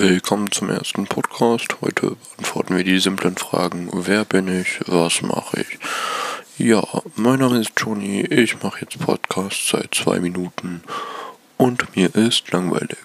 Willkommen zum ersten Podcast. Heute beantworten wir die simplen Fragen. Wer bin ich? Was mache ich? Ja, mein Name ist Joni. Ich mache jetzt Podcast seit zwei Minuten und mir ist langweilig.